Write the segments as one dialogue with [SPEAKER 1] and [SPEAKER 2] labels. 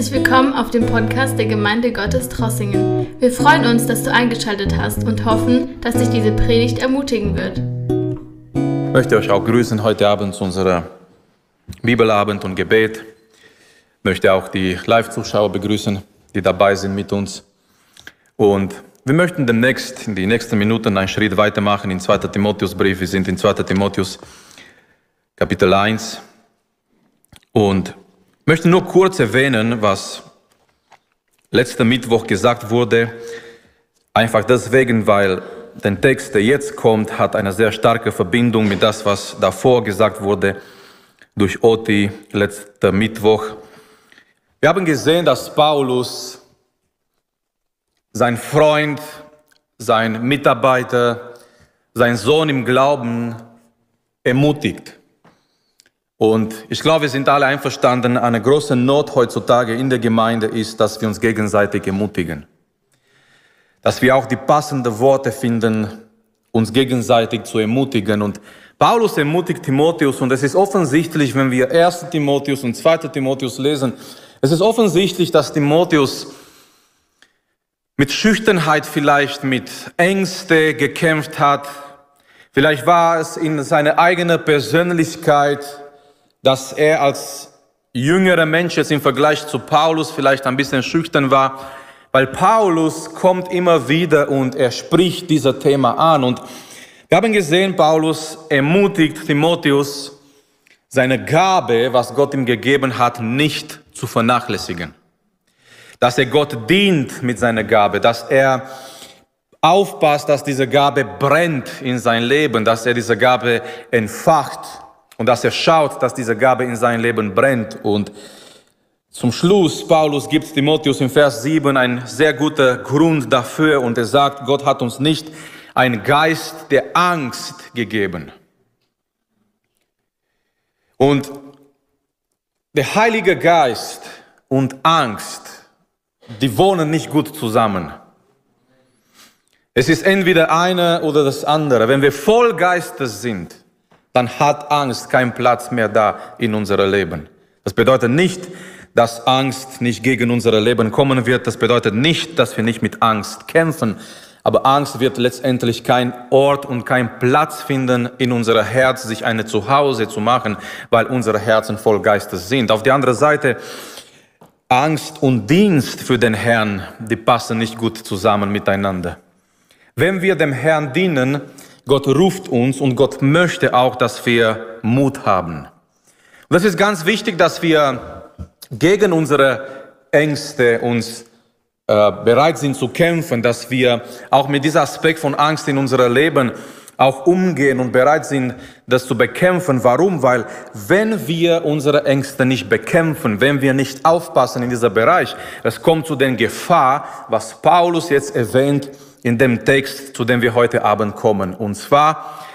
[SPEAKER 1] Herzlich willkommen auf dem Podcast der Gemeinde Gottes Trossingen. Wir freuen uns, dass du eingeschaltet hast und hoffen, dass dich diese Predigt ermutigen wird.
[SPEAKER 2] Ich möchte euch auch grüßen heute Abend zu unserer Bibelabend und Gebet. Ich möchte auch die Live-Zuschauer begrüßen, die dabei sind mit uns. Und wir möchten demnächst in die nächsten Minuten einen Schritt weitermachen in 2. Timotheusbrief. Wir sind in 2. Timotheus Kapitel 1. Und möchte nur kurz erwähnen, was letzten Mittwoch gesagt wurde. Einfach deswegen, weil der Text, der jetzt kommt, hat eine sehr starke Verbindung mit das, was davor gesagt wurde durch Oti letzten Mittwoch. Wir haben gesehen, dass Paulus, sein Freund, sein Mitarbeiter, sein Sohn im Glauben ermutigt. Und ich glaube, wir sind alle einverstanden, eine große Not heutzutage in der Gemeinde ist, dass wir uns gegenseitig ermutigen. Dass wir auch die passenden Worte finden, uns gegenseitig zu ermutigen. Und Paulus ermutigt Timotheus und es ist offensichtlich, wenn wir 1. Timotheus und 2. Timotheus lesen, es ist offensichtlich, dass Timotheus mit Schüchternheit vielleicht, mit Ängste gekämpft hat. Vielleicht war es in seiner eigenen Persönlichkeit, dass er als jüngerer Mensch jetzt im Vergleich zu Paulus vielleicht ein bisschen schüchtern war, weil Paulus kommt immer wieder und er spricht dieser Thema an. Und wir haben gesehen, Paulus ermutigt Timotheus, seine Gabe, was Gott ihm gegeben hat, nicht zu vernachlässigen. Dass er Gott dient mit seiner Gabe, dass er aufpasst, dass diese Gabe brennt in sein Leben, dass er diese Gabe entfacht und dass er schaut, dass diese Gabe in sein Leben brennt. Und zum Schluss, Paulus gibt Timotheus im Vers 7 einen sehr guten Grund dafür und er sagt, Gott hat uns nicht einen Geist der Angst gegeben. Und der Heilige Geist und Angst, die wohnen nicht gut zusammen. Es ist entweder eine oder das andere. Wenn wir voll Geistes sind, dann hat Angst keinen Platz mehr da in unserem Leben. Das bedeutet nicht, dass Angst nicht gegen unser Leben kommen wird. Das bedeutet nicht, dass wir nicht mit Angst kämpfen. Aber Angst wird letztendlich kein Ort und kein Platz finden in unser Herz, sich eine Zuhause zu machen, weil unsere Herzen voll Geistes sind. Auf der anderen Seite, Angst und Dienst für den Herrn, die passen nicht gut zusammen miteinander. Wenn wir dem Herrn dienen, Gott ruft uns und Gott möchte auch, dass wir Mut haben. Und das ist ganz wichtig, dass wir gegen unsere Ängste uns äh, bereit sind zu kämpfen, dass wir auch mit diesem Aspekt von Angst in unserem Leben auch umgehen und bereit sind, das zu bekämpfen. Warum? Weil wenn wir unsere Ängste nicht bekämpfen, wenn wir nicht aufpassen in dieser Bereich, es kommt zu der Gefahr, was Paulus jetzt erwähnt, in dem Text, zu dem wir heute Abend kommen. Und zwar,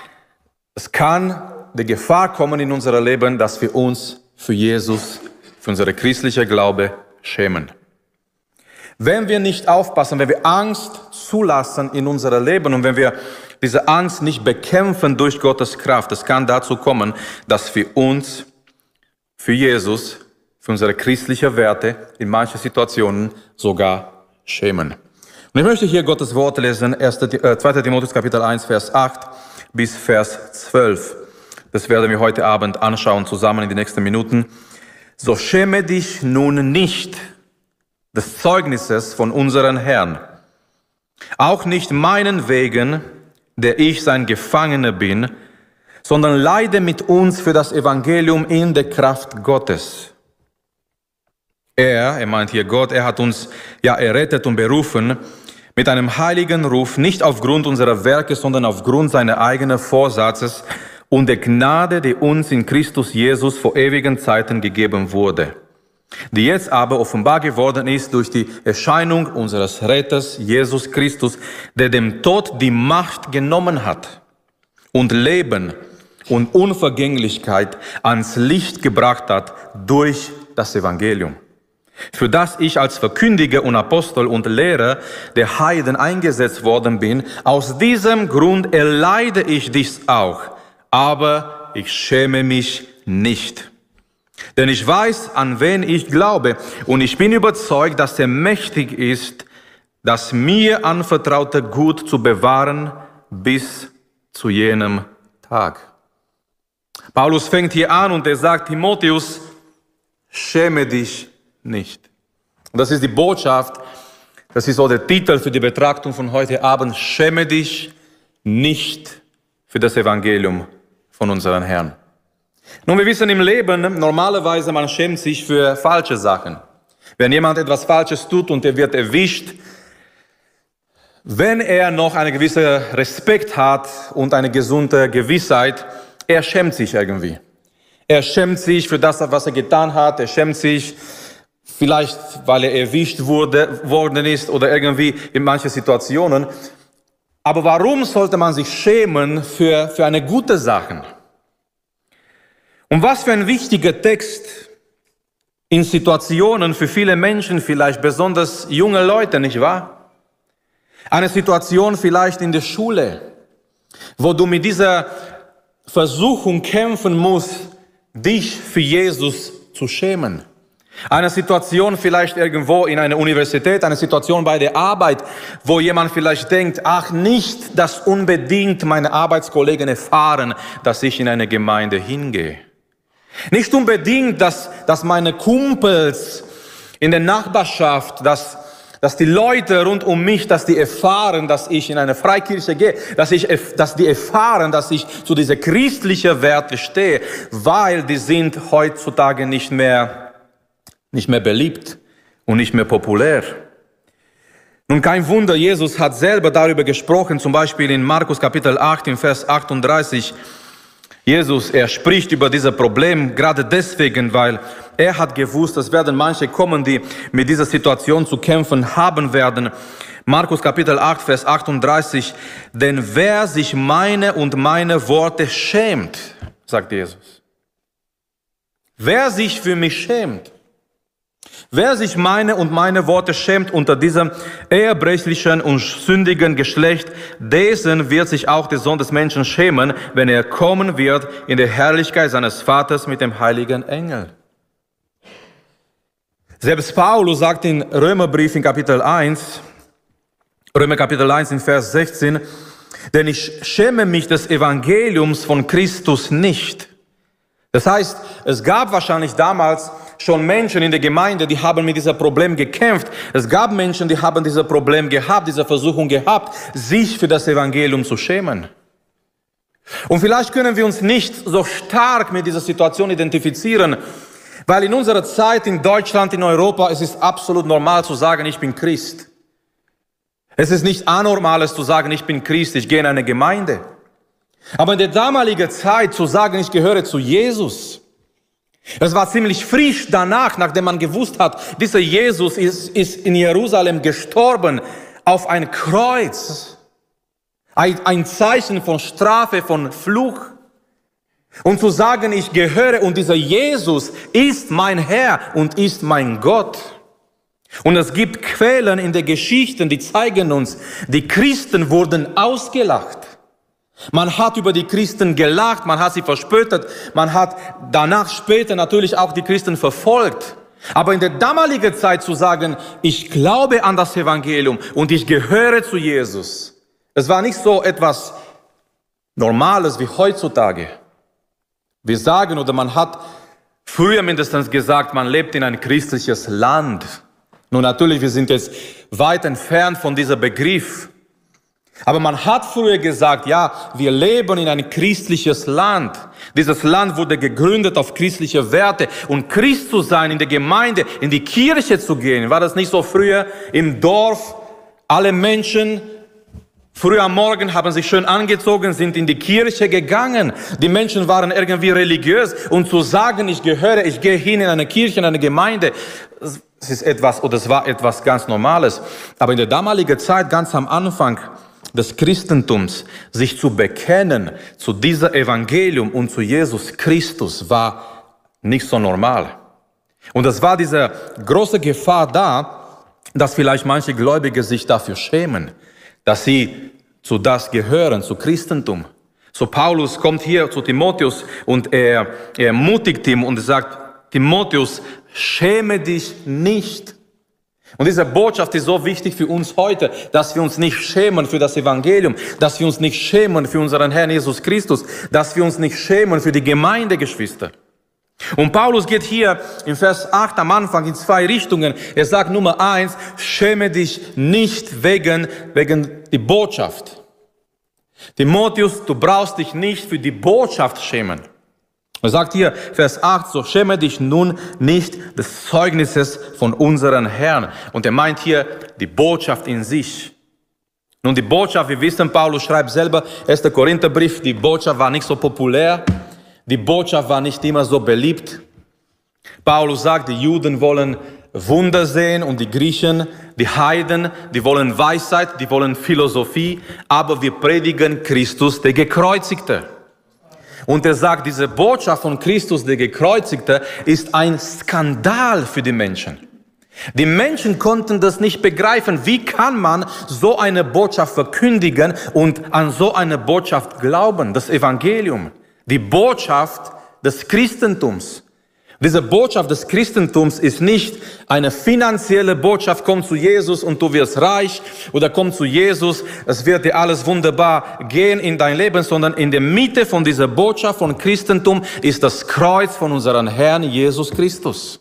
[SPEAKER 2] es kann die Gefahr kommen in unser Leben, dass wir uns für Jesus, für unsere christliche Glaube schämen. Wenn wir nicht aufpassen, wenn wir Angst zulassen in unser Leben und wenn wir diese Angst nicht bekämpfen durch Gottes Kraft, es kann dazu kommen, dass wir uns für Jesus, für unsere christliche Werte in manchen Situationen sogar schämen. Und ich möchte hier Gottes Wort lesen, 2. Äh, Timotheus Kapitel 1, Vers 8 bis Vers 12. Das werden wir heute Abend anschauen, zusammen in den nächsten Minuten. So schäme dich nun nicht des Zeugnisses von unseren Herrn, auch nicht meinen Wegen, der ich sein Gefangener bin, sondern leide mit uns für das Evangelium in der Kraft Gottes. Er, er meint hier Gott, er hat uns ja errettet und berufen, mit einem heiligen Ruf, nicht aufgrund unserer Werke, sondern aufgrund seiner eigenen Vorsatzes und der Gnade, die uns in Christus Jesus vor ewigen Zeiten gegeben wurde, die jetzt aber offenbar geworden ist durch die Erscheinung unseres Retters Jesus Christus, der dem Tod die Macht genommen hat und Leben und Unvergänglichkeit ans Licht gebracht hat durch das Evangelium für das ich als Verkündiger und Apostel und Lehrer der Heiden eingesetzt worden bin. Aus diesem Grund erleide ich dies auch, aber ich schäme mich nicht. Denn ich weiß, an wen ich glaube, und ich bin überzeugt, dass er mächtig ist, das mir anvertraute Gut zu bewahren bis zu jenem Tag. Paulus fängt hier an und er sagt, Timotheus, schäme dich nicht. Und das ist die Botschaft, das ist so der Titel für die Betrachtung von heute Abend, schäme dich nicht für das Evangelium von unserem Herrn. Nun, wir wissen im Leben, normalerweise man schämt sich für falsche Sachen. Wenn jemand etwas Falsches tut und er wird erwischt, wenn er noch einen gewissen Respekt hat und eine gesunde Gewissheit, er schämt sich irgendwie. Er schämt sich für das, was er getan hat. Er schämt sich vielleicht, weil er erwischt wurde, worden ist oder irgendwie in manchen Situationen. Aber warum sollte man sich schämen für, für eine gute Sache? Und was für ein wichtiger Text in Situationen für viele Menschen, vielleicht besonders junge Leute, nicht wahr? Eine Situation vielleicht in der Schule, wo du mit dieser Versuchung kämpfen musst, dich für Jesus zu schämen. Eine Situation vielleicht irgendwo in einer Universität, eine Situation bei der Arbeit, wo jemand vielleicht denkt, ach nicht, dass unbedingt meine Arbeitskollegen erfahren, dass ich in eine Gemeinde hingehe. Nicht unbedingt, dass, dass meine Kumpels in der Nachbarschaft, dass, dass die Leute rund um mich, dass die erfahren, dass ich in eine Freikirche gehe, dass, ich, dass die erfahren, dass ich zu dieser christlichen Werte stehe, weil die sind heutzutage nicht mehr, nicht mehr beliebt und nicht mehr populär. Nun kein Wunder, Jesus hat selber darüber gesprochen, zum Beispiel in Markus Kapitel 8, in Vers 38, Jesus, er spricht über dieses Problem gerade deswegen, weil er hat gewusst, es werden manche kommen, die mit dieser Situation zu kämpfen haben werden. Markus Kapitel 8, Vers 38, denn wer sich meine und meine Worte schämt, sagt Jesus. Wer sich für mich schämt, Wer sich meine und meine Worte schämt unter diesem ehrbrechlichen und sündigen Geschlecht, dessen wird sich auch der Sohn des Menschen schämen, wenn er kommen wird in der Herrlichkeit seines Vaters mit dem heiligen Engel. Selbst Paulus sagt in Römerbrief in Kapitel 1, Römer Kapitel 1 in Vers 16, denn ich schäme mich des Evangeliums von Christus nicht. Das heißt, es gab wahrscheinlich damals schon Menschen in der Gemeinde, die haben mit diesem Problem gekämpft. Es gab Menschen, die haben dieses Problem gehabt, diese Versuchung gehabt, sich für das Evangelium zu schämen. Und vielleicht können wir uns nicht so stark mit dieser Situation identifizieren, weil in unserer Zeit in Deutschland, in Europa, es ist absolut normal zu sagen, ich bin Christ. Es ist nicht anormales zu sagen, ich bin Christ, ich gehe in eine Gemeinde. Aber in der damaligen Zeit zu sagen, ich gehöre zu Jesus, es war ziemlich frisch danach, nachdem man gewusst hat, dieser Jesus ist, ist in Jerusalem gestorben auf ein Kreuz. Ein, ein Zeichen von Strafe, von Fluch. Und zu sagen, ich gehöre und dieser Jesus ist mein Herr und ist mein Gott. Und es gibt Quellen in der Geschichte, die zeigen uns, die Christen wurden ausgelacht. Man hat über die Christen gelacht, man hat sie verspöttet, man hat danach später natürlich auch die Christen verfolgt. Aber in der damaligen Zeit zu sagen, ich glaube an das Evangelium und ich gehöre zu Jesus, es war nicht so etwas Normales wie heutzutage. Wir sagen oder man hat früher mindestens gesagt, man lebt in ein christliches Land. Nun natürlich, wir sind jetzt weit entfernt von dieser Begriff. Aber man hat früher gesagt, ja, wir leben in ein christliches Land. Dieses Land wurde gegründet auf christliche Werte. Und Christ zu sein, in der Gemeinde, in die Kirche zu gehen, war das nicht so früher im Dorf? Alle Menschen Früh am Morgen haben sich schön angezogen, sind in die Kirche gegangen. Die Menschen waren irgendwie religiös. Und zu sagen, ich gehöre, ich gehe hin in eine Kirche, in eine Gemeinde, das ist etwas, oder es war etwas ganz Normales. Aber in der damaligen Zeit, ganz am Anfang, des Christentums, sich zu bekennen zu dieser Evangelium und zu Jesus Christus, war nicht so normal. Und es war diese große Gefahr da, dass vielleicht manche Gläubige sich dafür schämen, dass sie zu das gehören, zu Christentum. So Paulus kommt hier zu Timotheus und er, er ermutigt ihn und sagt, Timotheus, schäme dich nicht. Und diese Botschaft ist so wichtig für uns heute, dass wir uns nicht schämen für das Evangelium, dass wir uns nicht schämen für unseren Herrn Jesus Christus, dass wir uns nicht schämen für die Gemeindegeschwister. Und Paulus geht hier im Vers 8 am Anfang in zwei Richtungen. Er sagt Nummer eins, schäme dich nicht wegen, wegen die Botschaft. Timotheus, du brauchst dich nicht für die Botschaft schämen. Er sagt hier, Vers 8, so schäme dich nun nicht des Zeugnisses von unseren Herrn. Und er meint hier die Botschaft in sich. Nun, die Botschaft, wir wissen, Paulus schreibt selber, 1. Korintherbrief, die Botschaft war nicht so populär. Die Botschaft war nicht immer so beliebt. Paulus sagt, die Juden wollen Wunder sehen und die Griechen, die Heiden, die wollen Weisheit, die wollen Philosophie, aber wir predigen Christus, der Gekreuzigte. Und er sagt, diese Botschaft von Christus, der Gekreuzigte, ist ein Skandal für die Menschen. Die Menschen konnten das nicht begreifen. Wie kann man so eine Botschaft verkündigen und an so eine Botschaft glauben, das Evangelium? Die Botschaft des Christentums. Diese Botschaft des Christentums ist nicht eine finanzielle Botschaft, komm zu Jesus und du wirst reich oder komm zu Jesus, es wird dir alles wunderbar gehen in dein Leben, sondern in der Mitte von dieser Botschaft von Christentum ist das Kreuz von unserem Herrn Jesus Christus.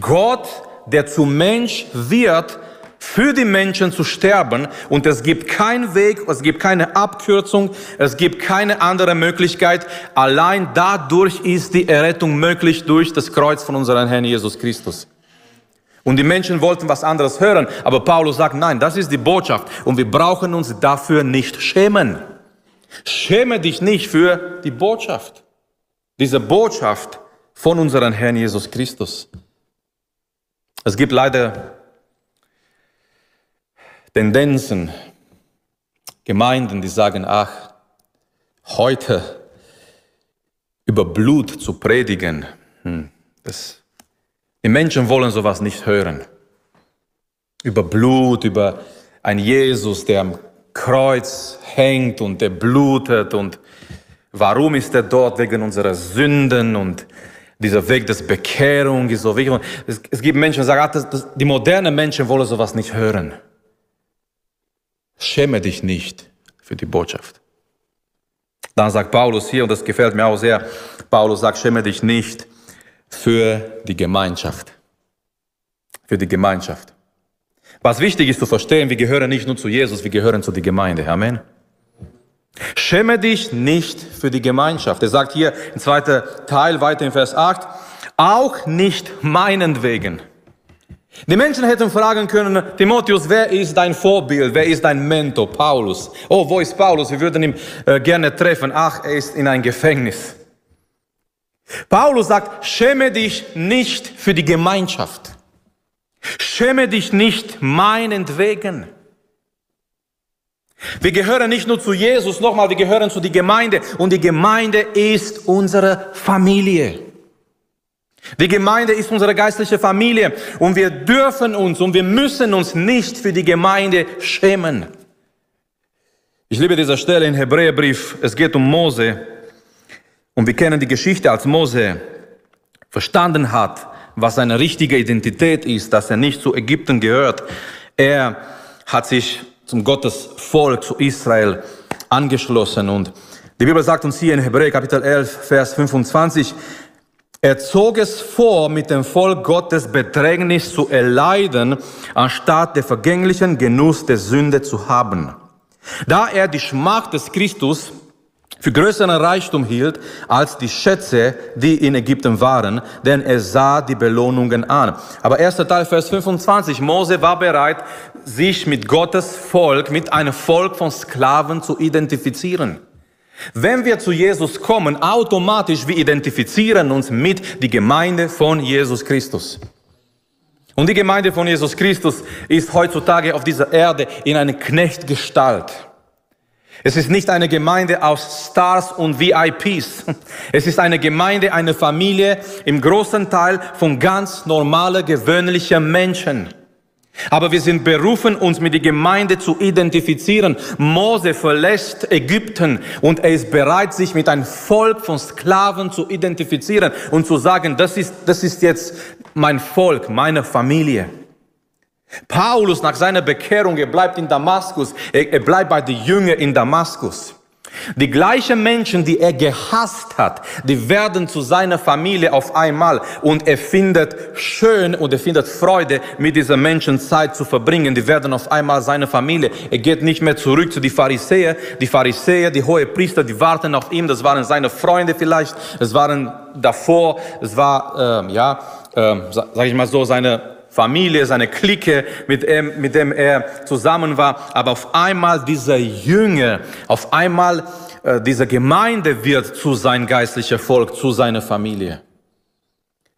[SPEAKER 2] Gott, der zu Mensch wird, für die Menschen zu sterben und es gibt keinen Weg, es gibt keine Abkürzung, es gibt keine andere Möglichkeit. Allein dadurch ist die Errettung möglich durch das Kreuz von unserem Herrn Jesus Christus. Und die Menschen wollten was anderes hören, aber Paulus sagt, nein, das ist die Botschaft und wir brauchen uns dafür nicht schämen. Schäme dich nicht für die Botschaft. Diese Botschaft von unserem Herrn Jesus Christus. Es gibt leider Tendenzen, Gemeinden, die sagen, ach, heute über Blut zu predigen, hm, das, die Menschen wollen sowas nicht hören. Über Blut, über ein Jesus, der am Kreuz hängt und der blutet und warum ist er dort wegen unserer Sünden und dieser Weg des Bekehrung ist so wichtig. Es, es gibt Menschen, die sagen, ach, das, das, die modernen Menschen wollen sowas nicht hören. Schäme dich nicht für die Botschaft. Dann sagt Paulus hier, und das gefällt mir auch sehr, Paulus sagt, schäme dich nicht für die Gemeinschaft. Für die Gemeinschaft. Was wichtig ist zu verstehen, wir gehören nicht nur zu Jesus, wir gehören zu der Gemeinde. Amen. Schäme dich nicht für die Gemeinschaft. Er sagt hier im zweiten Teil weiter in Vers 8, auch nicht meinetwegen. Die Menschen hätten fragen können, Timotheus, wer ist dein Vorbild? Wer ist dein Mentor? Paulus. Oh, wo ist Paulus? Wir würden ihn äh, gerne treffen. Ach, er ist in ein Gefängnis. Paulus sagt, schäme dich nicht für die Gemeinschaft. Schäme dich nicht meinetwegen. Wir gehören nicht nur zu Jesus, nochmal, wir gehören zu die Gemeinde. Und die Gemeinde ist unsere Familie. Die Gemeinde ist unsere geistliche Familie und wir dürfen uns und wir müssen uns nicht für die Gemeinde schämen. Ich liebe diese Stelle in Hebräerbrief. Es geht um Mose und wir kennen die Geschichte, als Mose verstanden hat, was seine richtige Identität ist, dass er nicht zu Ägypten gehört. Er hat sich zum Gottesvolk, zu Israel angeschlossen und die Bibel sagt uns hier in Hebräer Kapitel 11, Vers 25, er zog es vor, mit dem Volk Gottes Bedrängnis zu erleiden, anstatt der vergänglichen Genuss der Sünde zu haben. Da er die Schmach des Christus für größeren Reichtum hielt als die Schätze, die in Ägypten waren, denn er sah die Belohnungen an. Aber erster Teil, Vers 25, Mose war bereit, sich mit Gottes Volk, mit einem Volk von Sklaven zu identifizieren. Wenn wir zu Jesus kommen, automatisch wir identifizieren uns mit die Gemeinde von Jesus Christus. Und die Gemeinde von Jesus Christus ist heutzutage auf dieser Erde in einer Knechtgestalt. Es ist nicht eine Gemeinde aus Stars und VIPs. Es ist eine Gemeinde, eine Familie im großen Teil von ganz normalen, gewöhnlichen Menschen. Aber wir sind berufen, uns mit der Gemeinde zu identifizieren. Mose verlässt Ägypten und er ist bereit, sich mit einem Volk von Sklaven zu identifizieren und zu sagen, das ist, das ist jetzt mein Volk, meine Familie. Paulus nach seiner Bekehrung, er bleibt in Damaskus, er, er bleibt bei den Jüngern in Damaskus. Die gleichen Menschen, die er gehasst hat, die werden zu seiner Familie auf einmal und er findet schön und er findet Freude, mit diesen Menschen Zeit zu verbringen. Die werden auf einmal seine Familie. Er geht nicht mehr zurück zu den Pharisäern. Die Pharisäer, die hohe Priester, die warten auf ihn. Das waren seine Freunde vielleicht. Es waren davor, es war, ähm, ja, ähm, sag ich mal so, seine Familie, seine Clique, mit dem, mit dem er zusammen war. Aber auf einmal dieser Jünger, auf einmal äh, diese Gemeinde wird zu sein geistlicher Volk, zu seiner Familie.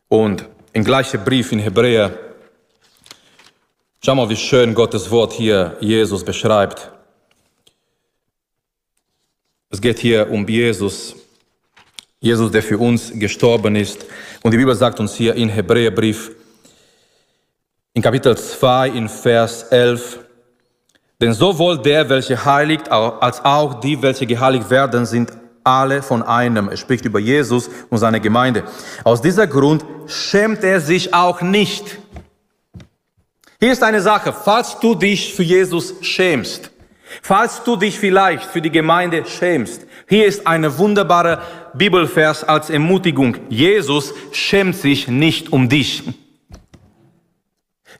[SPEAKER 2] Und im gleichen Brief in Hebräer, schau mal, wie schön Gottes Wort hier Jesus beschreibt. Es geht hier um Jesus, Jesus, der für uns gestorben ist. Und die Bibel sagt uns hier in Hebräerbrief, in Kapitel 2 in Vers 11. Denn sowohl der, welcher heiligt, als auch die, welche geheiligt werden, sind alle von einem. Er spricht über Jesus und seine Gemeinde. Aus dieser Grund schämt er sich auch nicht. Hier ist eine Sache, falls du dich für Jesus schämst, falls du dich vielleicht für die Gemeinde schämst, hier ist eine wunderbare Bibelvers als Ermutigung. Jesus schämt sich nicht um dich.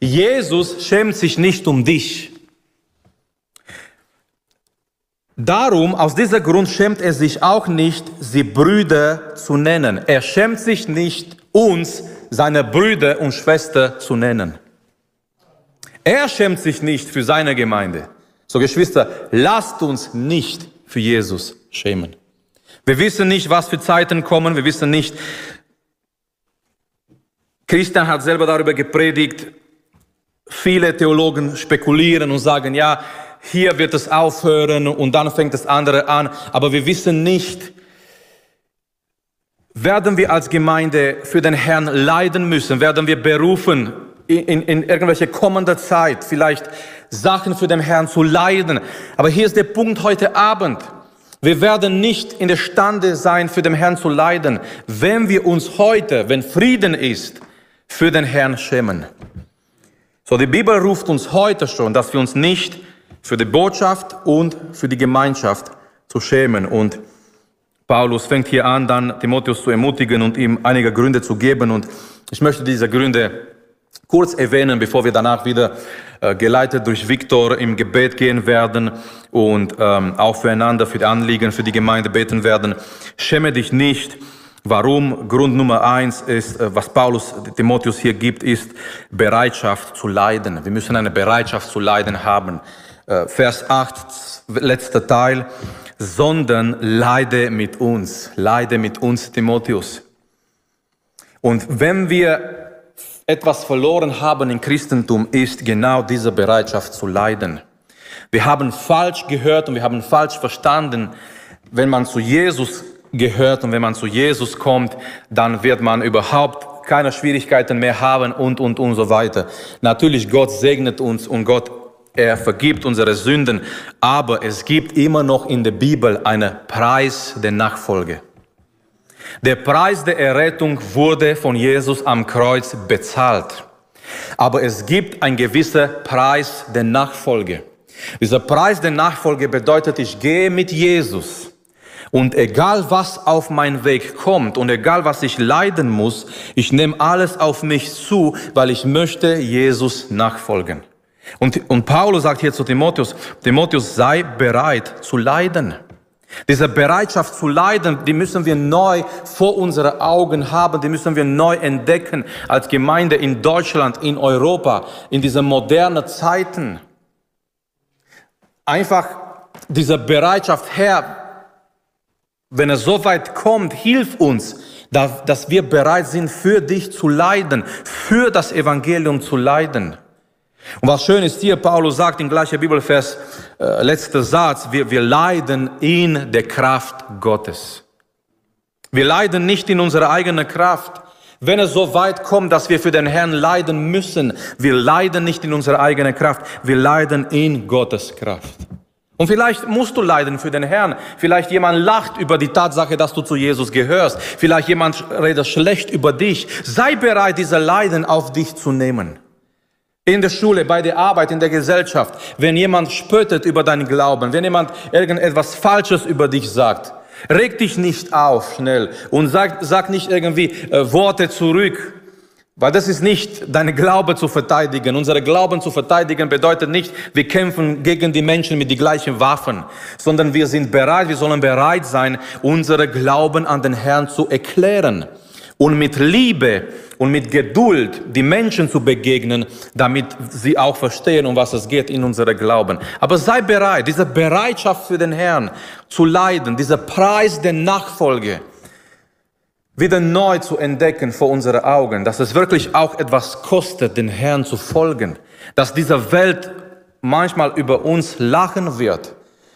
[SPEAKER 2] Jesus schämt sich nicht um dich. Darum, aus diesem Grund schämt er sich auch nicht, sie Brüder zu nennen. Er schämt sich nicht, uns seine Brüder und Schwester zu nennen. Er schämt sich nicht für seine Gemeinde. So Geschwister, lasst uns nicht für Jesus schämen. Wir wissen nicht, was für Zeiten kommen. Wir wissen nicht. Christian hat selber darüber gepredigt, Viele Theologen spekulieren und sagen, ja, hier wird es aufhören und dann fängt das andere an. Aber wir wissen nicht, werden wir als Gemeinde für den Herrn leiden müssen? Werden wir berufen, in, in, irgendwelche kommende Zeit vielleicht Sachen für den Herrn zu leiden? Aber hier ist der Punkt heute Abend. Wir werden nicht in der Stande sein, für den Herrn zu leiden, wenn wir uns heute, wenn Frieden ist, für den Herrn schämen. So, die Bibel ruft uns heute schon, dass wir uns nicht für die Botschaft und für die Gemeinschaft zu schämen. Und Paulus fängt hier an, dann Timotheus zu ermutigen und ihm einige Gründe zu geben. Und ich möchte diese Gründe kurz erwähnen, bevor wir danach wieder äh, geleitet durch Viktor im Gebet gehen werden und ähm, auch füreinander, für die Anliegen, für die Gemeinde beten werden. Schäme dich nicht Warum? Grund Nummer eins ist, äh, was Paulus Timotheus hier gibt, ist Bereitschaft zu leiden. Wir müssen eine Bereitschaft zu leiden haben. Äh, Vers 8, letzter Teil, sondern leide mit uns, leide mit uns, Timotheus. Und wenn wir etwas verloren haben im Christentum, ist genau diese Bereitschaft zu leiden. Wir haben falsch gehört und wir haben falsch verstanden, wenn man zu Jesus gehört und wenn man zu Jesus kommt, dann wird man überhaupt keine Schwierigkeiten mehr haben und, und, und so weiter. Natürlich, Gott segnet uns und Gott, er vergibt unsere Sünden, aber es gibt immer noch in der Bibel einen Preis der Nachfolge. Der Preis der Errettung wurde von Jesus am Kreuz bezahlt. Aber es gibt einen gewissen Preis der Nachfolge. Dieser Preis der Nachfolge bedeutet, ich gehe mit Jesus und egal was auf meinen Weg kommt und egal was ich leiden muss, ich nehme alles auf mich zu, weil ich möchte Jesus nachfolgen. Und, und Paulus sagt hier zu Timotheus, Timotheus sei bereit zu leiden. Diese Bereitschaft zu leiden, die müssen wir neu vor unsere Augen haben, die müssen wir neu entdecken als Gemeinde in Deutschland, in Europa, in diese modernen Zeiten. Einfach diese Bereitschaft, Herr, wenn es so weit kommt, hilf uns, dass wir bereit sind, für dich zu leiden, für das Evangelium zu leiden. Und was schön ist hier, Paulus sagt im gleichen Bibelvers, äh, letzter Satz, wir, wir leiden in der Kraft Gottes. Wir leiden nicht in unserer eigenen Kraft. Wenn es so weit kommt, dass wir für den Herrn leiden müssen, wir leiden nicht in unserer eigenen Kraft, wir leiden in Gottes Kraft. Und vielleicht musst du leiden für den Herrn. Vielleicht jemand lacht über die Tatsache, dass du zu Jesus gehörst. Vielleicht jemand redet schlecht über dich. Sei bereit, diese Leiden auf dich zu nehmen. In der Schule, bei der Arbeit, in der Gesellschaft. Wenn jemand spöttet über deinen Glauben, wenn jemand irgendetwas Falsches über dich sagt, Reg dich nicht auf schnell und sag, sag nicht irgendwie äh, Worte zurück, weil das ist nicht deine Glaube zu verteidigen. Unsere Glauben zu verteidigen bedeutet nicht, wir kämpfen gegen die Menschen mit den gleichen Waffen, sondern wir sind bereit, wir sollen bereit sein, unsere Glauben an den Herrn zu erklären und mit Liebe und mit Geduld die Menschen zu begegnen, damit sie auch verstehen, um was es geht in unserem Glauben. Aber sei bereit, diese Bereitschaft für den Herrn zu leiden, dieser Preis der Nachfolge wieder neu zu entdecken vor unseren Augen, dass es wirklich auch etwas kostet, den Herrn zu folgen, dass diese Welt manchmal über uns lachen wird,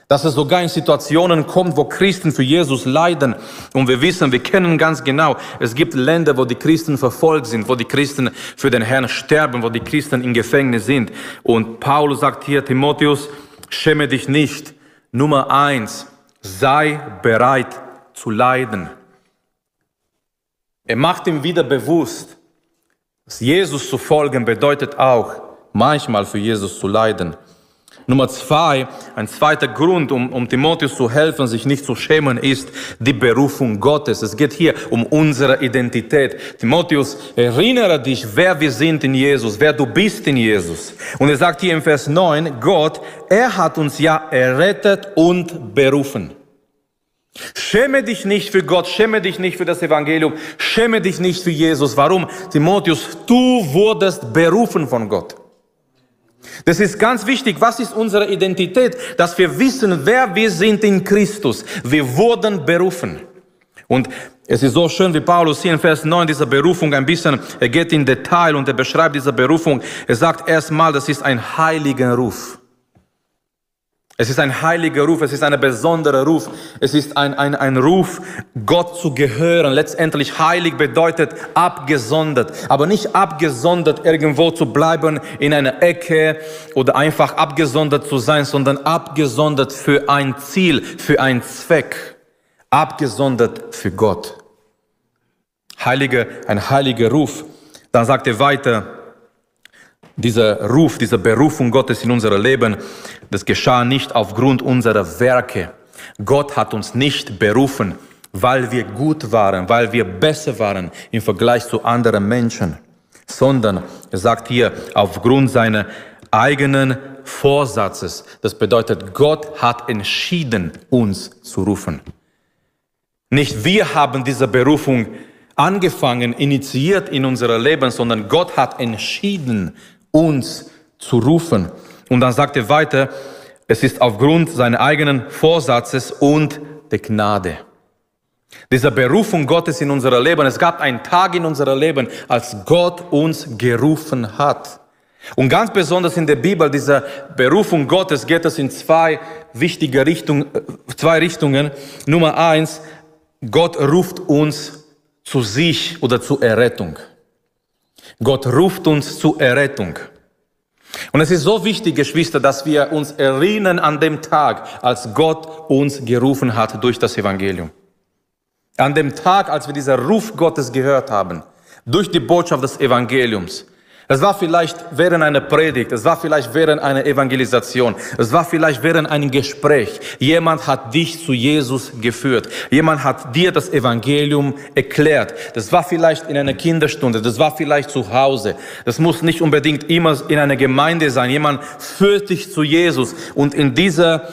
[SPEAKER 2] dass es sogar in Situationen kommt, wo Christen für Jesus leiden. Und wir wissen, wir kennen ganz genau, es gibt Länder, wo die Christen verfolgt sind, wo die Christen für den Herrn sterben, wo die Christen im Gefängnis sind. Und Paulus sagt hier, Timotheus, schäme dich nicht. Nummer eins, sei bereit zu leiden. Er macht ihm wieder bewusst, dass Jesus zu folgen bedeutet auch, manchmal für Jesus zu leiden. Nummer zwei, ein zweiter Grund, um, um Timotheus zu helfen, sich nicht zu schämen, ist die Berufung Gottes. Es geht hier um unsere Identität. Timotheus, erinnere dich, wer wir sind in Jesus, wer du bist in Jesus. Und er sagt hier im Vers 9, Gott, er hat uns ja errettet und berufen. Schäme dich nicht für Gott, schäme dich nicht für das Evangelium, schäme dich nicht für Jesus. Warum? Timotheus, du wurdest berufen von Gott. Das ist ganz wichtig. Was ist unsere Identität? Dass wir wissen, wer wir sind in Christus. Wir wurden berufen. Und es ist so schön, wie Paulus hier in Vers 9 dieser Berufung ein bisschen, er geht in Detail und er beschreibt diese Berufung. Er sagt erstmal, das ist ein heiliger Ruf. Es ist ein heiliger Ruf, es ist ein besonderer Ruf, es ist ein, ein, ein Ruf, Gott zu gehören. Letztendlich heilig bedeutet abgesondert, aber nicht abgesondert irgendwo zu bleiben in einer Ecke oder einfach abgesondert zu sein, sondern abgesondert für ein Ziel, für einen Zweck, abgesondert für Gott. Heiliger, ein heiliger Ruf. Dann sagt er weiter, dieser Ruf, diese Berufung Gottes in unser Leben, das geschah nicht aufgrund unserer Werke. Gott hat uns nicht berufen, weil wir gut waren, weil wir besser waren im Vergleich zu anderen Menschen, sondern er sagt hier aufgrund seiner eigenen Vorsatzes. Das bedeutet, Gott hat entschieden, uns zu rufen. Nicht wir haben diese Berufung angefangen, initiiert in unser Leben, sondern Gott hat entschieden, uns zu rufen. Und dann sagt er weiter, es ist aufgrund seines eigenen Vorsatzes und der Gnade. Dieser Berufung Gottes in unser Leben. Es gab einen Tag in unserem Leben, als Gott uns gerufen hat. Und ganz besonders in der Bibel, dieser Berufung Gottes geht es in zwei wichtige Richtungen, zwei Richtungen. Nummer eins, Gott ruft uns zu sich oder zur Errettung. Gott ruft uns zur Errettung. Und es ist so wichtig, Geschwister, dass wir uns erinnern an dem Tag, als Gott uns gerufen hat durch das Evangelium. An dem Tag, als wir diesen Ruf Gottes gehört haben, durch die Botschaft des Evangeliums. Es war vielleicht während einer Predigt, es war vielleicht während einer Evangelisation, es war vielleicht während einem Gespräch. Jemand hat dich zu Jesus geführt. Jemand hat dir das Evangelium erklärt. Das war vielleicht in einer Kinderstunde, das war vielleicht zu Hause. Das muss nicht unbedingt immer in einer Gemeinde sein. Jemand führt dich zu Jesus und in dieser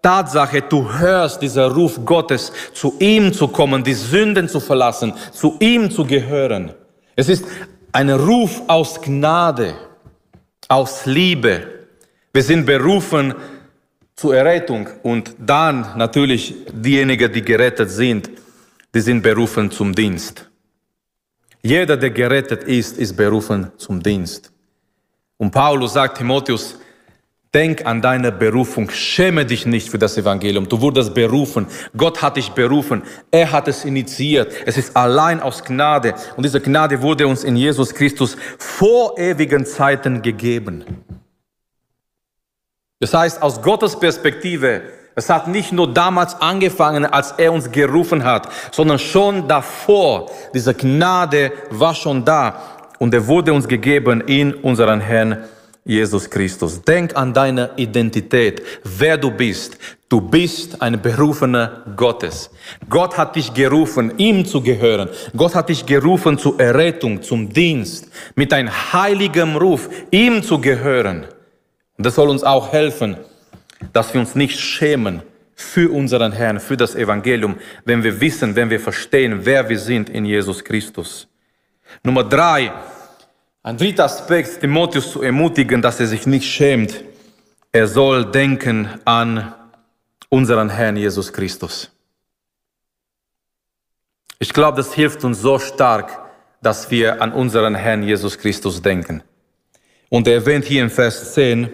[SPEAKER 2] Tatsache, du hörst dieser Ruf Gottes, zu ihm zu kommen, die Sünden zu verlassen, zu ihm zu gehören. Es ist ein Ruf aus Gnade, aus Liebe. Wir sind berufen zur Errettung und dann natürlich diejenigen, die gerettet sind, die sind berufen zum Dienst. Jeder, der gerettet ist, ist berufen zum Dienst. Und Paulus sagt Timotheus, Denk an deine Berufung. Schäme dich nicht für das Evangelium. Du wurdest berufen. Gott hat dich berufen. Er hat es initiiert. Es ist allein aus Gnade. Und diese Gnade wurde uns in Jesus Christus vor ewigen Zeiten gegeben. Das heißt, aus Gottes Perspektive, es hat nicht nur damals angefangen, als er uns gerufen hat, sondern schon davor. Diese Gnade war schon da und er wurde uns gegeben in unseren Herrn Jesus Christus. Denk an deine Identität, wer du bist. Du bist ein Berufener Gottes. Gott hat dich gerufen, ihm zu gehören. Gott hat dich gerufen zur Errettung, zum Dienst, mit einem heiligen Ruf, ihm zu gehören. Das soll uns auch helfen, dass wir uns nicht schämen für unseren Herrn, für das Evangelium, wenn wir wissen, wenn wir verstehen, wer wir sind in Jesus Christus. Nummer drei, ein dritter Aspekt, Timotheus zu ermutigen, dass er sich nicht schämt. Er soll denken an unseren Herrn Jesus Christus. Ich glaube, das hilft uns so stark, dass wir an unseren Herrn Jesus Christus denken. Und er erwähnt hier im Vers 10,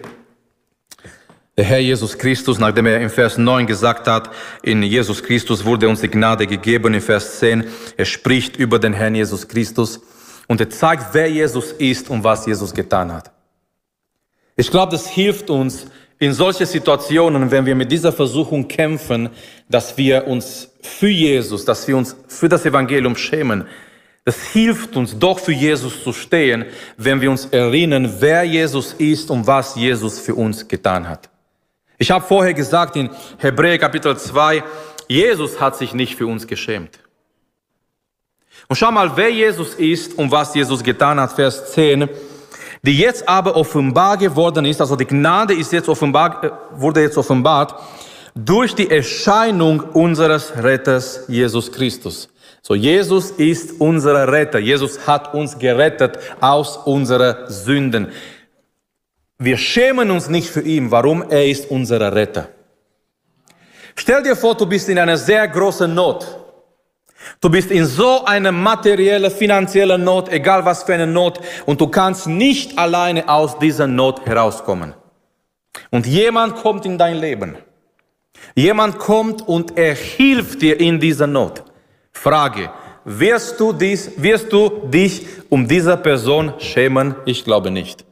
[SPEAKER 2] der Herr Jesus Christus, nachdem er im Vers 9 gesagt hat, in Jesus Christus wurde uns die Gnade gegeben, im Vers 10, er spricht über den Herrn Jesus Christus. Und er zeigt, wer Jesus ist und was Jesus getan hat. Ich glaube, das hilft uns in solche Situationen, wenn wir mit dieser Versuchung kämpfen, dass wir uns für Jesus, dass wir uns für das Evangelium schämen. Das hilft uns doch für Jesus zu stehen, wenn wir uns erinnern, wer Jesus ist und was Jesus für uns getan hat. Ich habe vorher gesagt in Hebräer Kapitel 2, Jesus hat sich nicht für uns geschämt. Und schau mal, wer Jesus ist und was Jesus getan hat, Vers 10. Die jetzt aber offenbar geworden ist, also die Gnade ist jetzt offenbar, äh, wurde jetzt offenbart, durch die Erscheinung unseres Retters Jesus Christus. So, Jesus ist unser Retter. Jesus hat uns gerettet aus unseren Sünden. Wir schämen uns nicht für ihn. Warum? Er ist unser Retter. Stell dir vor, du bist in einer sehr großen Not. Du bist in so einer materiellen, finanziellen Not, egal was für eine Not, und du kannst nicht alleine aus dieser Not herauskommen. Und jemand kommt in dein Leben. Jemand kommt und er hilft dir in dieser Not. Frage, wirst du, dies, wirst du dich um diese Person schämen? Ich glaube nicht.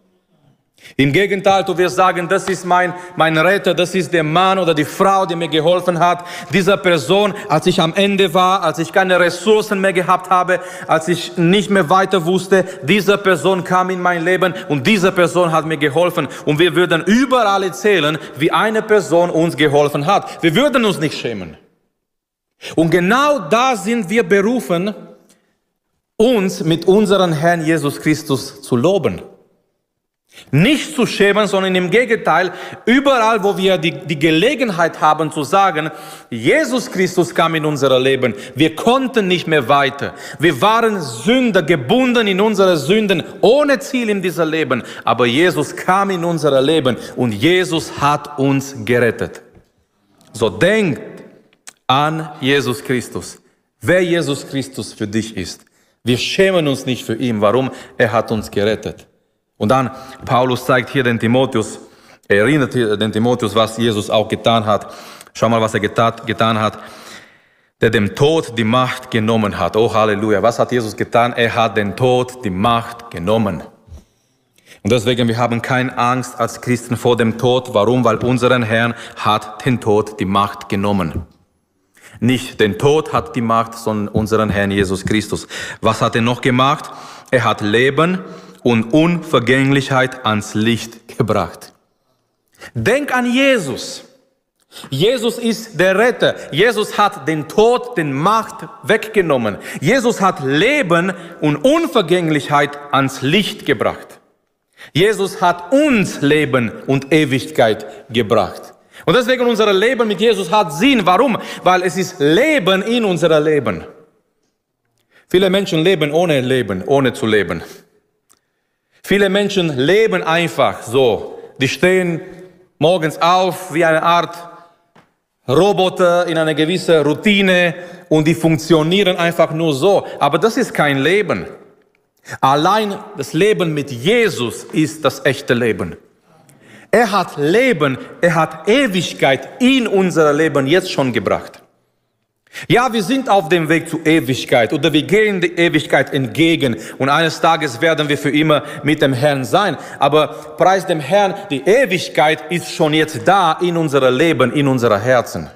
[SPEAKER 2] Im Gegenteil, du wirst sagen, das ist mein, mein Retter, das ist der Mann oder die Frau, die mir geholfen hat. Dieser Person, als ich am Ende war, als ich keine Ressourcen mehr gehabt habe, als ich nicht mehr weiter wusste, diese Person kam in mein Leben und diese Person hat mir geholfen. Und wir würden überall erzählen, wie eine Person uns geholfen hat. Wir würden uns nicht schämen. Und genau da sind wir berufen, uns mit unserem Herrn Jesus Christus zu loben. Nicht zu schämen, sondern im Gegenteil, überall, wo wir die, die Gelegenheit haben zu sagen, Jesus Christus kam in unser Leben, wir konnten nicht mehr weiter. Wir waren Sünder, gebunden in unsere Sünden, ohne Ziel in dieser Leben. Aber Jesus kam in unser Leben und Jesus hat uns gerettet. So denkt an Jesus Christus, wer Jesus Christus für dich ist. Wir schämen uns nicht für ihn. Warum? Er hat uns gerettet. Und dann, Paulus zeigt hier den Timotheus, er erinnert den Timotheus, was Jesus auch getan hat. Schau mal, was er getan, getan hat. Der dem Tod die Macht genommen hat. Oh Halleluja. Was hat Jesus getan? Er hat den Tod die Macht genommen. Und deswegen, wir haben keine Angst als Christen vor dem Tod. Warum? Weil unseren Herrn hat den Tod die Macht genommen. Nicht den Tod hat die Macht, sondern unseren Herrn Jesus Christus. Was hat er noch gemacht? Er hat Leben und Unvergänglichkeit ans Licht gebracht. Denk an Jesus. Jesus ist der Retter. Jesus hat den Tod, den Macht weggenommen. Jesus hat Leben und Unvergänglichkeit ans Licht gebracht. Jesus hat uns Leben und Ewigkeit gebracht. Und deswegen unser Leben mit Jesus hat Sinn. Warum? Weil es ist Leben in unser Leben. Viele Menschen leben ohne Leben, ohne zu leben. Viele Menschen leben einfach so. Die stehen morgens auf wie eine Art Roboter in einer gewissen Routine und die funktionieren einfach nur so. Aber das ist kein Leben. Allein das Leben mit Jesus ist das echte Leben. Er hat Leben, er hat Ewigkeit in unser Leben jetzt schon gebracht. Ja, wir sind auf dem Weg zur Ewigkeit oder wir gehen der Ewigkeit entgegen und eines Tages werden wir für immer mit dem Herrn sein. Aber preis dem Herrn, die Ewigkeit ist schon jetzt da in unserem Leben, in unserer Herzen.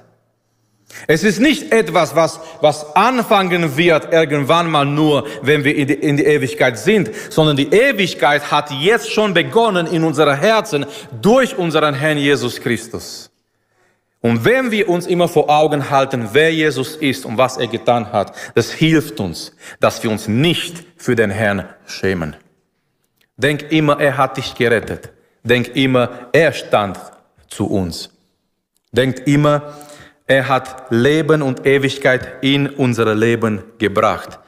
[SPEAKER 2] Es ist nicht etwas, was, was anfangen wird irgendwann mal nur, wenn wir in die, in die Ewigkeit sind, sondern die Ewigkeit hat jetzt schon begonnen in unseren Herzen durch unseren Herrn Jesus Christus. Und wenn wir uns immer vor Augen halten, wer Jesus ist und was er getan hat, das hilft uns, dass wir uns nicht für den Herrn schämen. Denk immer, er hat dich gerettet. Denk immer, er stand zu uns. Denk immer, er hat Leben und Ewigkeit in unser Leben gebracht.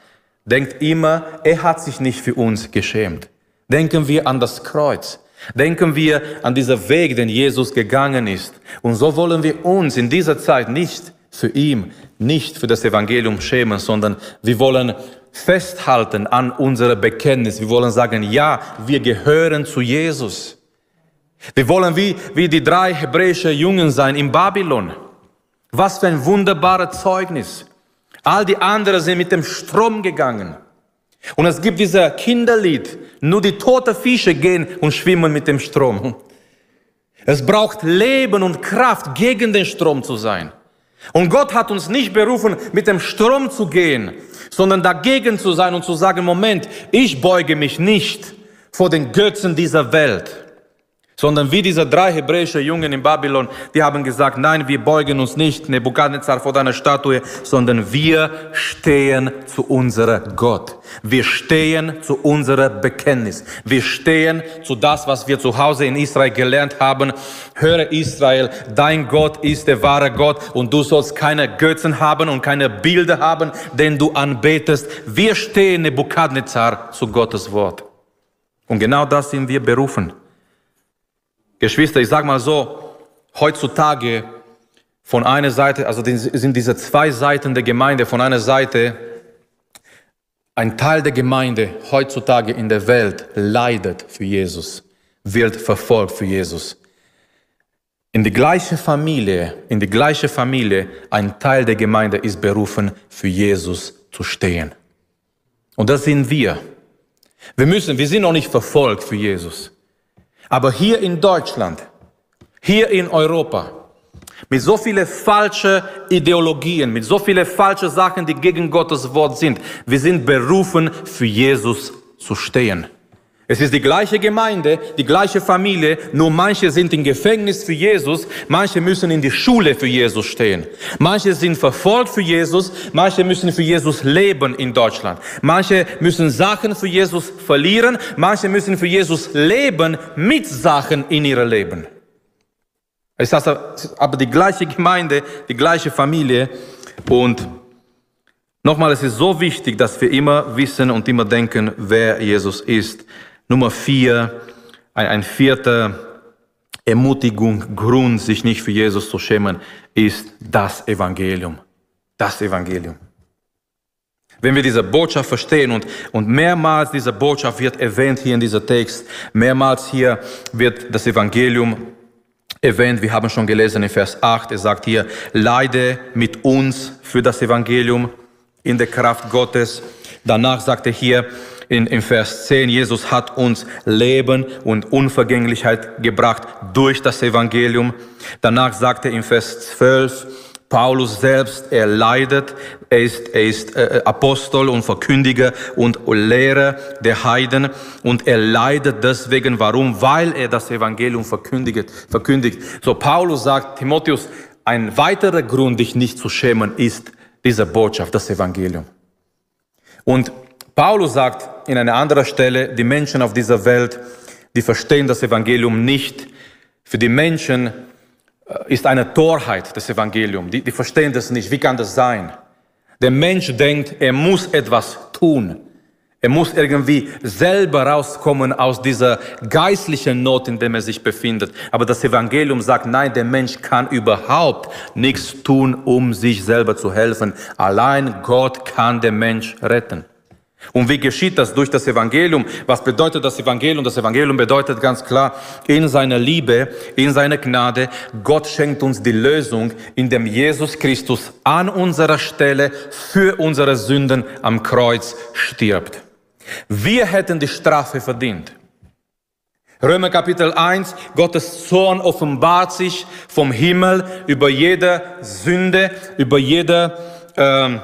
[SPEAKER 2] Denkt immer, er hat sich nicht für uns geschämt. Denken wir an das Kreuz. Denken wir an diesen Weg, den Jesus gegangen ist. Und so wollen wir uns in dieser Zeit nicht für ihn, nicht für das Evangelium schämen, sondern wir wollen festhalten an unserer Bekenntnis. Wir wollen sagen, ja, wir gehören zu Jesus. Wir wollen wie, wie die drei hebräischen Jungen sein in Babylon. Was für ein wunderbares Zeugnis. All die anderen sind mit dem Strom gegangen. Und es gibt dieser Kinderlied, nur die toten Fische gehen und schwimmen mit dem Strom. Es braucht Leben und Kraft, gegen den Strom zu sein. Und Gott hat uns nicht berufen, mit dem Strom zu gehen, sondern dagegen zu sein und zu sagen, Moment, ich beuge mich nicht vor den Götzen dieser Welt sondern wie diese drei hebräische Jungen in Babylon, die haben gesagt, nein, wir beugen uns nicht, Nebukadnezar, vor deiner Statue, sondern wir stehen zu unserer Gott. Wir stehen zu unserer Bekenntnis. Wir stehen zu das, was wir zu Hause in Israel gelernt haben. Höre Israel, dein Gott ist der wahre Gott und du sollst keine Götzen haben und keine Bilder haben, den du anbetest. Wir stehen Nebukadnezar zu Gottes Wort. Und genau das sind wir berufen. Geschwister, ich sage mal so, heutzutage von einer Seite, also sind diese zwei Seiten der Gemeinde, von einer Seite ein Teil der Gemeinde heutzutage in der Welt leidet für Jesus, wird verfolgt für Jesus. In die gleiche Familie, in die gleiche Familie, ein Teil der Gemeinde ist berufen, für Jesus zu stehen. Und das sind wir. Wir müssen, wir sind noch nicht verfolgt für Jesus. Aber hier in Deutschland, hier in Europa, mit so vielen falschen Ideologien, mit so vielen falschen Sachen, die gegen Gottes Wort sind, wir sind berufen, für Jesus zu stehen. Es ist die gleiche Gemeinde, die gleiche Familie, nur manche sind im Gefängnis für Jesus, manche müssen in die Schule für Jesus stehen. Manche sind verfolgt für Jesus, manche müssen für Jesus leben in Deutschland. Manche müssen Sachen für Jesus verlieren, manche müssen für Jesus leben mit Sachen in ihrem Leben. Es ist aber die gleiche Gemeinde, die gleiche Familie und nochmal, es ist so wichtig, dass wir immer wissen und immer denken, wer Jesus ist. Nummer vier, ein, ein vierter Ermutigung, Grund, sich nicht für Jesus zu schämen, ist das Evangelium. Das Evangelium. Wenn wir diese Botschaft verstehen und, und mehrmals diese Botschaft wird erwähnt hier in diesem Text, mehrmals hier wird das Evangelium erwähnt. Wir haben schon gelesen in Vers 8, er sagt hier, leide mit uns für das Evangelium in der Kraft Gottes. Danach sagt er hier, in, in Vers 10, Jesus hat uns Leben und Unvergänglichkeit gebracht durch das Evangelium. Danach sagt er in Vers 12, Paulus selbst, er leidet, er ist, er ist äh, Apostel und Verkündiger und Lehrer der Heiden und er leidet deswegen, warum? Weil er das Evangelium verkündigt. verkündigt. So Paulus sagt, Timotheus, ein weiterer Grund, dich nicht zu schämen, ist diese Botschaft, das Evangelium. Und Paulus sagt in einer anderen Stelle, die Menschen auf dieser Welt, die verstehen das Evangelium nicht. Für die Menschen äh, ist eine Torheit das Evangelium. Die, die verstehen das nicht. Wie kann das sein? Der Mensch denkt, er muss etwas tun. Er muss irgendwie selber rauskommen aus dieser geistlichen Not, in der er sich befindet. Aber das Evangelium sagt, nein, der Mensch kann überhaupt nichts tun, um sich selber zu helfen. Allein Gott kann den Mensch retten. Und wie geschieht das? Durch das Evangelium. Was bedeutet das Evangelium? Das Evangelium bedeutet ganz klar, in seiner Liebe, in seiner Gnade, Gott schenkt uns die Lösung, indem Jesus Christus an unserer Stelle für unsere Sünden am Kreuz stirbt. Wir hätten die Strafe verdient. Römer Kapitel 1, Gottes Zorn offenbart sich vom Himmel über jede Sünde, über jede ähm,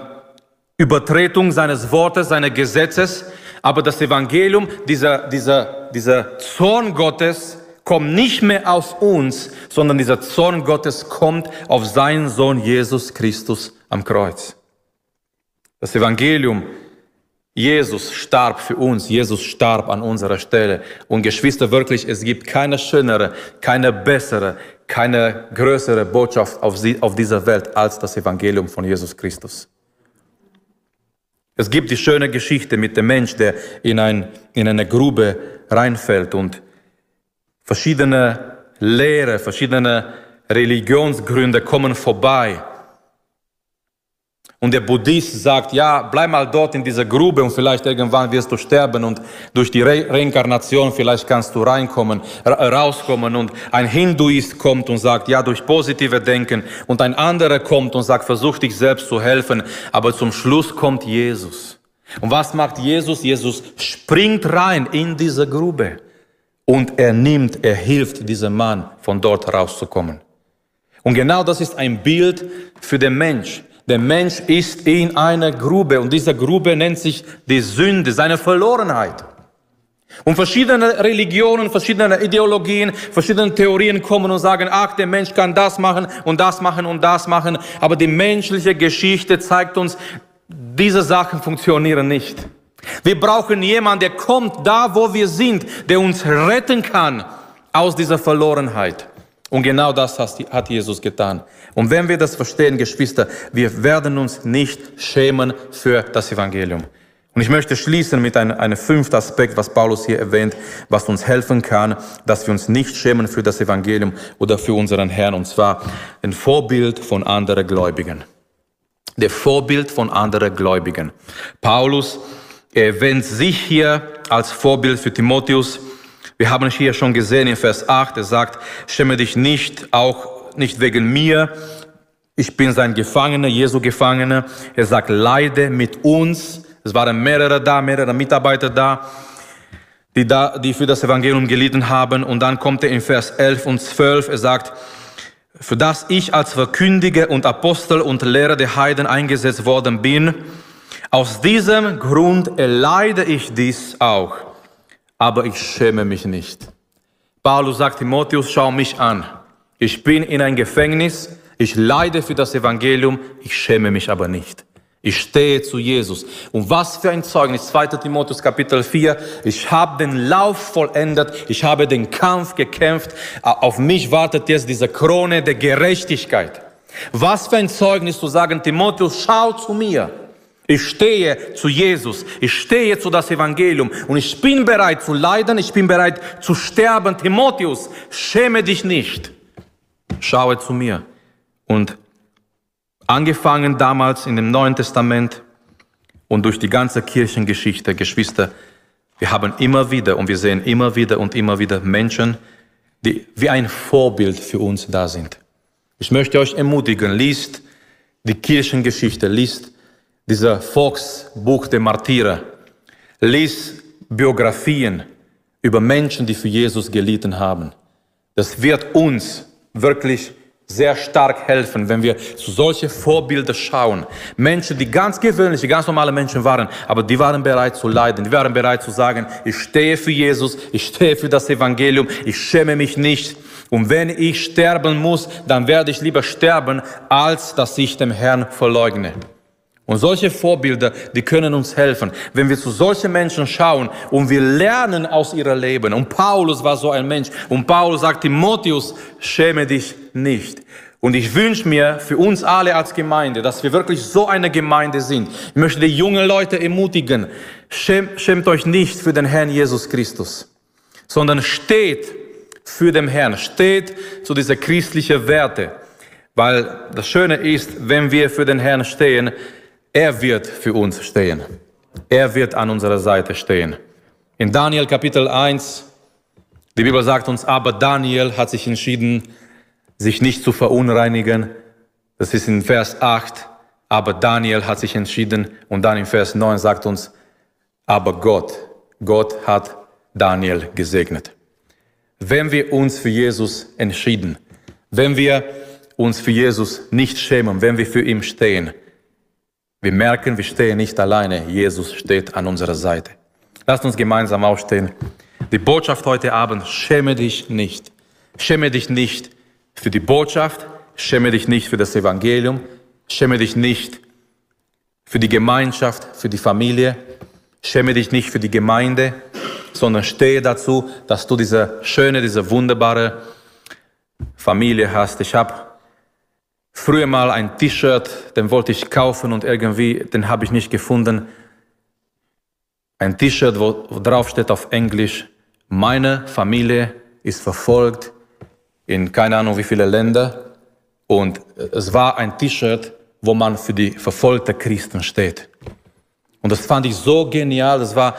[SPEAKER 2] Übertretung seines Wortes, seines Gesetzes. Aber das Evangelium, dieser, dieser, dieser Zorn Gottes kommt nicht mehr auf uns, sondern dieser Zorn Gottes kommt auf seinen Sohn Jesus Christus am Kreuz. Das Evangelium Jesus starb für uns, Jesus starb an unserer Stelle. Und Geschwister, wirklich, es gibt keine schönere, keine bessere, keine größere Botschaft auf, sie, auf dieser Welt als das Evangelium von Jesus Christus. Es gibt die schöne Geschichte mit dem Mensch, der in, ein, in eine Grube reinfällt und verschiedene Lehre, verschiedene Religionsgründe kommen vorbei und der Buddhist sagt, ja, bleib mal dort in dieser Grube und vielleicht irgendwann wirst du sterben und durch die Re Reinkarnation vielleicht kannst du reinkommen, rauskommen. Und ein Hinduist kommt und sagt, ja, durch positive Denken. Und ein anderer kommt und sagt, versuch dich selbst zu helfen. Aber zum Schluss kommt Jesus. Und was macht Jesus? Jesus springt rein in diese Grube und er nimmt, er hilft diesem Mann von dort rauszukommen. Und genau das ist ein Bild für den Mensch. Der Mensch ist in einer Grube und diese Grube nennt sich die Sünde, seine Verlorenheit. Und verschiedene Religionen, verschiedene Ideologien, verschiedene Theorien kommen und sagen, ach, der Mensch kann das machen und das machen und das machen. Aber die menschliche Geschichte zeigt uns, diese Sachen funktionieren nicht. Wir brauchen jemanden, der kommt da, wo wir sind, der uns retten kann aus dieser Verlorenheit. Und genau das hat Jesus getan. Und wenn wir das verstehen, Geschwister, wir werden uns nicht schämen für das Evangelium. Und ich möchte schließen mit einem, einem fünften Aspekt, was Paulus hier erwähnt, was uns helfen kann, dass wir uns nicht schämen für das Evangelium oder für unseren Herrn, und zwar ein Vorbild von anderen Gläubigen. Der Vorbild von anderen Gläubigen. Paulus erwähnt sich hier als Vorbild für Timotheus. Wir haben hier schon gesehen in Vers 8, er sagt, schäme dich nicht, auch nicht wegen mir. Ich bin sein Gefangener, Jesu Gefangener. Er sagt, leide mit uns. Es waren mehrere da, mehrere Mitarbeiter da, die, da, die für das Evangelium gelitten haben. Und dann kommt er in Vers 11 und 12. Er sagt, für das ich als Verkündiger und Apostel und Lehrer der Heiden eingesetzt worden bin. Aus diesem Grund erleide ich dies auch, aber ich schäme mich nicht. Paulus sagt Timotheus, schau mich an. Ich bin in ein Gefängnis, ich leide für das Evangelium, ich schäme mich aber nicht. Ich stehe zu Jesus. Und was für ein Zeugnis, 2. Timotheus Kapitel 4, ich habe den Lauf vollendet, ich habe den Kampf gekämpft, auf mich wartet jetzt diese Krone der Gerechtigkeit. Was für ein Zeugnis zu sagen, Timotheus, schau zu mir. Ich stehe zu Jesus, ich stehe zu das Evangelium und ich bin bereit zu leiden, ich bin bereit zu sterben. Timotheus, schäme dich nicht schaue zu mir. Und angefangen damals in dem Neuen Testament und durch die ganze Kirchengeschichte, Geschwister, wir haben immer wieder und wir sehen immer wieder und immer wieder Menschen, die wie ein Vorbild für uns da sind. Ich möchte euch ermutigen, liest die Kirchengeschichte, liest dieser Volksbuch der Martyrer, liest Biografien über Menschen, die für Jesus gelitten haben. Das wird uns wirklich sehr stark helfen, wenn wir zu solche Vorbilder schauen. Menschen, die ganz gewöhnliche, ganz normale Menschen waren, aber die waren bereit zu leiden, die waren bereit zu sagen, ich stehe für Jesus, ich stehe für das Evangelium, ich schäme mich nicht. Und wenn ich sterben muss, dann werde ich lieber sterben, als dass ich dem Herrn verleugne. Und solche Vorbilder, die können uns helfen, wenn wir zu solchen Menschen schauen und wir lernen aus ihrem Leben. Und Paulus war so ein Mensch. Und Paulus sagt, Timotheus, schäme dich nicht. Und ich wünsche mir für uns alle als Gemeinde, dass wir wirklich so eine Gemeinde sind. Ich möchte die jungen Leute ermutigen, schämt, schämt euch nicht für den Herrn Jesus Christus, sondern steht für den Herrn, steht zu dieser christlichen Werte. Weil das Schöne ist, wenn wir für den Herrn stehen, er wird für uns stehen. Er wird an unserer Seite stehen. In Daniel Kapitel 1, die Bibel sagt uns, aber Daniel hat sich entschieden, sich nicht zu verunreinigen. Das ist in Vers 8. Aber Daniel hat sich entschieden und dann in Vers 9 sagt uns, aber Gott, Gott hat Daniel gesegnet. Wenn wir uns für Jesus entschieden, wenn wir uns für Jesus nicht schämen, wenn wir für ihn stehen, wir merken, wir stehen nicht alleine. Jesus steht an unserer Seite. Lasst uns gemeinsam aufstehen. Die Botschaft heute Abend, schäme dich nicht. Schäme dich nicht für die Botschaft, schäme dich nicht für das Evangelium, schäme dich nicht für die Gemeinschaft, für die Familie, schäme dich nicht für die Gemeinde, sondern stehe dazu, dass du diese schöne, diese wunderbare Familie hast. Ich habe früher mal ein T-Shirt, den wollte ich kaufen und irgendwie, den habe ich nicht gefunden. Ein T-Shirt, wo, drauf steht auf Englisch, meine Familie ist verfolgt in keine Ahnung wie viele Länder. Und es war ein T-Shirt, wo man für die verfolgten Christen steht. Und das fand ich so genial. Das war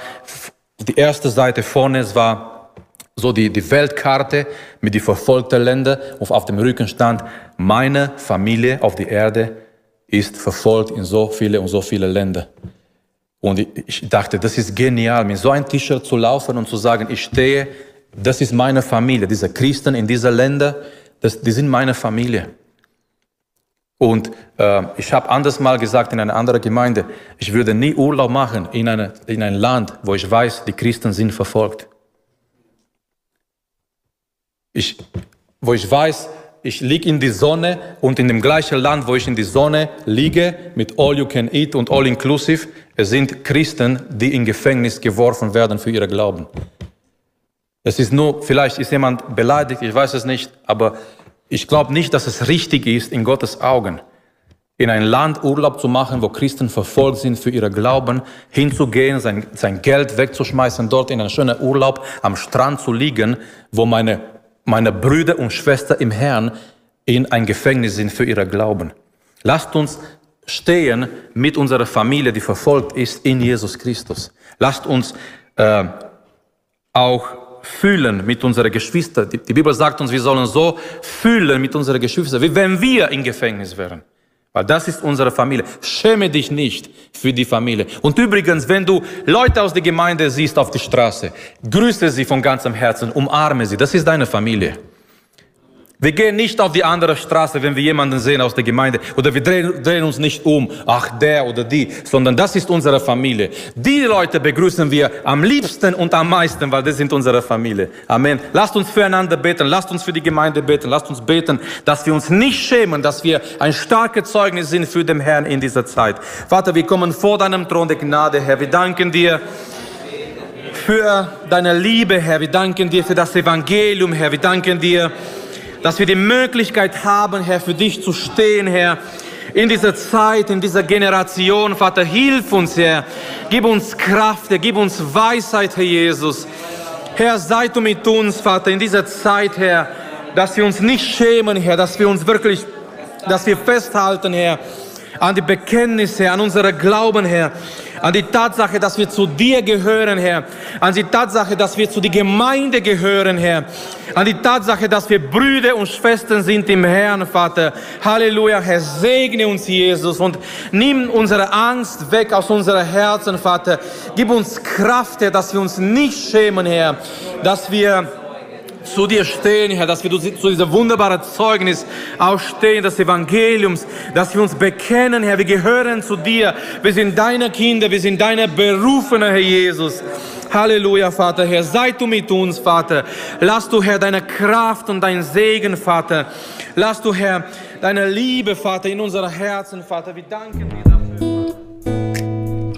[SPEAKER 2] die erste Seite vorne, es war so die, die Weltkarte mit den verfolgten Ländern und auf dem Rücken stand, meine Familie auf der Erde ist verfolgt in so viele und so viele Länder. Und ich dachte, das ist genial, mit so ein T-Shirt zu laufen und zu sagen, ich stehe, das ist meine Familie, diese Christen in dieser Länder, das, die sind meine Familie. Und äh, ich habe anders mal gesagt in einer anderen Gemeinde, ich würde nie Urlaub machen in, eine, in ein Land, wo ich weiß, die Christen sind verfolgt. Ich, wo ich weiß, ich liege in die Sonne und in dem gleichen Land, wo ich in die Sonne liege, mit All You Can Eat und All Inclusive, es sind Christen, die in Gefängnis geworfen werden für ihre Glauben. Es ist nur, vielleicht ist jemand beleidigt, ich weiß es nicht, aber ich glaube nicht, dass es richtig ist, in Gottes Augen, in ein Land Urlaub zu machen, wo Christen verfolgt sind für ihre Glauben, hinzugehen, sein, sein Geld wegzuschmeißen, dort in einen schönen Urlaub am Strand zu liegen, wo meine, meine Brüder und Schwestern im Herrn in ein Gefängnis sind für ihre Glauben. Lasst uns stehen mit unserer Familie, die verfolgt ist, in Jesus Christus. Lasst uns äh, auch fühlen mit unseren Geschwistern. Die, die Bibel sagt uns, wir sollen so fühlen mit unseren Geschwistern, wie wenn wir im Gefängnis wären. Weil das ist unsere Familie. Schäme dich nicht für die Familie. Und übrigens, wenn du Leute aus der Gemeinde siehst auf der Straße, grüße sie von ganzem Herzen, umarme sie. Das ist deine Familie. Wir gehen nicht auf die andere Straße, wenn wir jemanden sehen aus der Gemeinde. Oder wir drehen, drehen, uns nicht um, ach der oder die, sondern das ist unsere Familie. Die Leute begrüßen wir am liebsten und am meisten, weil das sind unsere Familie. Amen. Lasst uns füreinander beten, lasst uns für die Gemeinde beten, lasst uns beten, dass wir uns nicht schämen, dass wir ein starkes Zeugnis sind für den Herrn in dieser Zeit. Vater, wir kommen vor deinem Thron der Gnade, Herr. Wir danken dir für deine Liebe, Herr. Wir danken dir für das Evangelium, Herr. Wir danken dir, dass wir die Möglichkeit haben, Herr, für dich zu stehen, Herr. In dieser Zeit, in dieser Generation, Vater, hilf uns, Herr. Gib uns Kraft, Herr. Gib uns Weisheit, Herr Jesus. Herr, sei du mit uns, Vater, in dieser Zeit, Herr, dass wir uns nicht schämen, Herr, dass wir uns wirklich, dass wir festhalten, Herr, an die Bekenntnisse, an unsere Glauben, Herr, an die Tatsache, dass wir zu dir gehören, Herr, an die Tatsache, dass wir zu der Gemeinde gehören, Herr, an die Tatsache, dass wir Brüder und Schwestern sind im Herrn, Vater. Halleluja, Herr, segne uns, Jesus, und nimm unsere Angst weg aus unseren Herzen, Vater. Gib uns Kraft, Herr, dass wir uns nicht schämen, Herr, dass wir zu dir stehen, Herr, dass wir zu dieser wunderbaren Zeugnis aufstehen des Evangeliums, dass wir uns bekennen, Herr, wir gehören zu dir, wir sind deine Kinder, wir sind deine Berufene, Herr Jesus. Halleluja, Vater, Herr, sei du mit uns, Vater. Lass du, Herr, deine Kraft und dein Segen, Vater. Lass du, Herr, deine Liebe, Vater, in unsere Herzen, Vater. Wir danken dir.